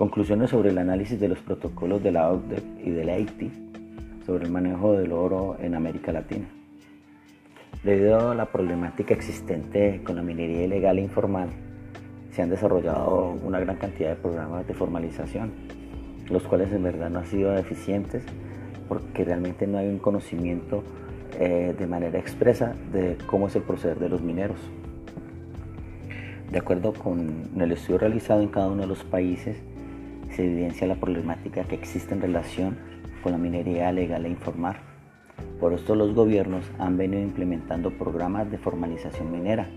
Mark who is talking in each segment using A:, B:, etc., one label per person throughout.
A: Conclusiones sobre el análisis de los protocolos de la OCDE y de la AITI sobre el manejo del oro en América Latina. Debido a la problemática existente con la minería ilegal e informal, se han desarrollado una gran cantidad de programas de formalización, los cuales en verdad no han sido eficientes porque realmente no hay un conocimiento eh, de manera expresa de cómo es el proceder de los mineros. De acuerdo con el estudio realizado en cada uno de los países, se evidencia la problemática que existe en relación con la minería legal e informal por esto los gobiernos han venido implementando programas de formalización minera,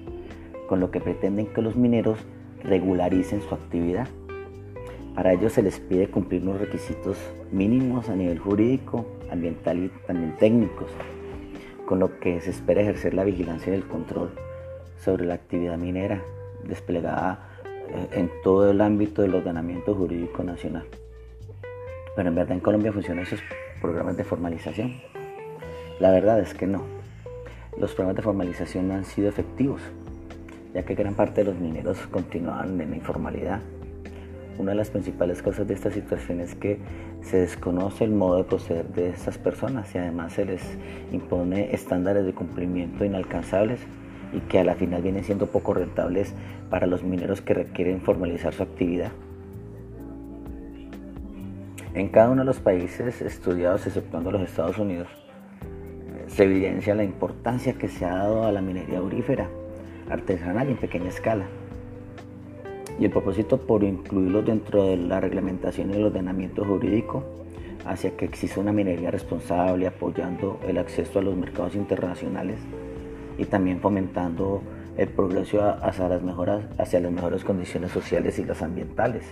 A: con lo que pretenden que los mineros regularicen su actividad. Para ello se les pide cumplir unos requisitos mínimos a nivel jurídico, ambiental y también técnicos, con lo que se espera ejercer la vigilancia y el control sobre la actividad minera desplegada en todo el ámbito del ordenamiento jurídico nacional. Pero en verdad en Colombia funcionan esos programas de formalización. La verdad es que no. Los programas de formalización no han sido efectivos, ya que gran parte de los mineros continúan en la informalidad. Una de las principales causas de esta situación es que se desconoce el modo de proceder de estas personas y además se les impone estándares de cumplimiento inalcanzables y que a la final vienen siendo poco rentables para los mineros que requieren formalizar su actividad. En cada uno de los países estudiados, exceptuando los Estados Unidos, se evidencia la importancia que se ha dado a la minería aurífera, artesanal y en pequeña escala. Y el propósito por incluirlo dentro de la reglamentación y el ordenamiento jurídico hacia que exista una minería responsable, apoyando el acceso a los mercados internacionales y también fomentando el progreso hacia las, mejoras, hacia las mejores condiciones sociales y las ambientales.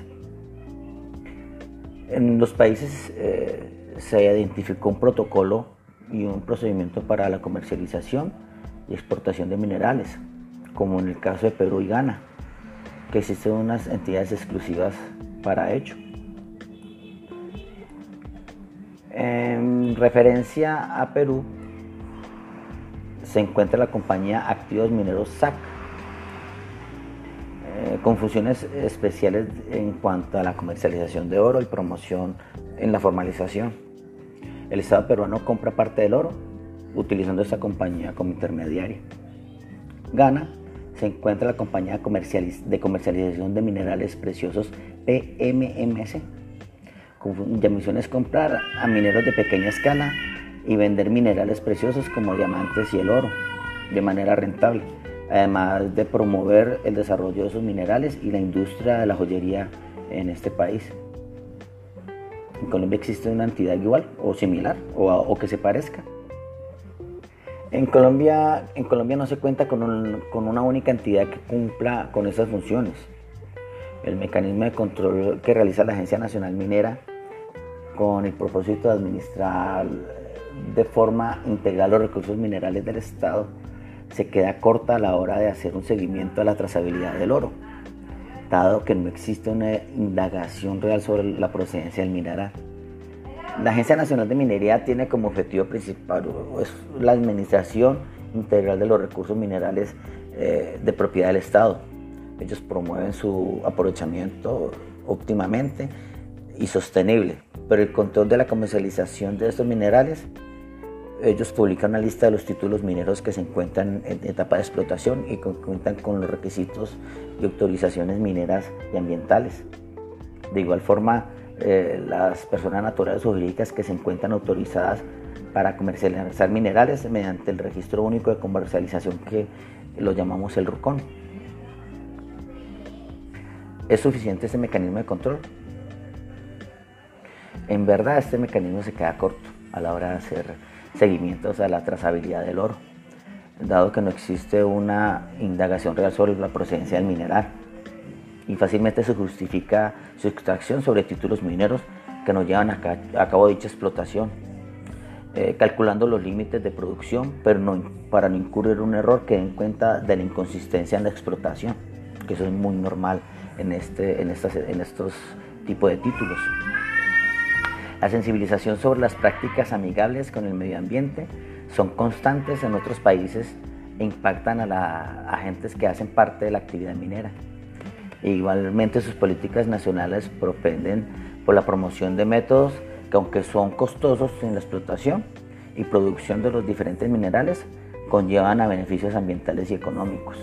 A: En los países eh, se identificó un protocolo y un procedimiento para la comercialización y exportación de minerales, como en el caso de Perú y Ghana, que existen unas entidades exclusivas para ello. En referencia a Perú, se encuentra la compañía Activos Mineros SAC, eh, con funciones especiales en cuanto a la comercialización de oro y promoción en la formalización. El Estado peruano compra parte del oro utilizando esta compañía como intermediaria. Ghana se encuentra la compañía de comercialización de minerales preciosos PMMC, cuya misión es comprar a mineros de pequeña escala y vender minerales preciosos como diamantes y el oro de manera rentable, además de promover el desarrollo de esos minerales y la industria de la joyería en este país. En Colombia existe una entidad igual o similar o, que se parezca. En Colombia, en Colombia no se cuenta con, una única entidad que cumpla con esas funciones. El mecanismo de control que realiza la Agencia Nacional Minera con el propósito de administrar de forma integral los recursos minerales del Estado se queda corta a la hora de hacer un seguimiento a la trazabilidad del oro dado que no existe una indagación real sobre la procedencia del mineral. La Agencia Nacional de Minería tiene como objetivo principal la administración integral de los recursos minerales eh, de propiedad del Estado. Ellos promueven su aprovechamiento óptimamente y sostenible, pero el control de la comercialización de estos minerales ellos publican una lista de los títulos mineros que se encuentran en etapa de explotación y que cuentan con los requisitos y autorizaciones mineras y ambientales. De igual forma, eh, las personas naturales o jurídicas que se encuentran autorizadas para comercializar minerales mediante el registro único de comercialización que lo llamamos el RUCON. ¿Es suficiente este mecanismo de control? En verdad este mecanismo se queda corto a la hora de hacer seguimientos a la trazabilidad del oro, dado que no existe una indagación real sobre la procedencia del mineral y fácilmente se justifica su extracción sobre títulos mineros que no llevan a, cabo dicha explotación, eh, calculando los límites de producción, pero para no incurrir un error que den cuenta de la inconsistencia en la explotación, que eso es muy normal en, este, estos tipos de títulos. La sensibilización sobre las prácticas amigables con el medio ambiente son constantes en otros países e impactan a, la, agentes que hacen parte de la actividad minera. Igualmente sus políticas nacionales propenden por la promoción de métodos que aunque son costosos en la explotación y producción de los diferentes minerales, conllevan a beneficios ambientales y económicos.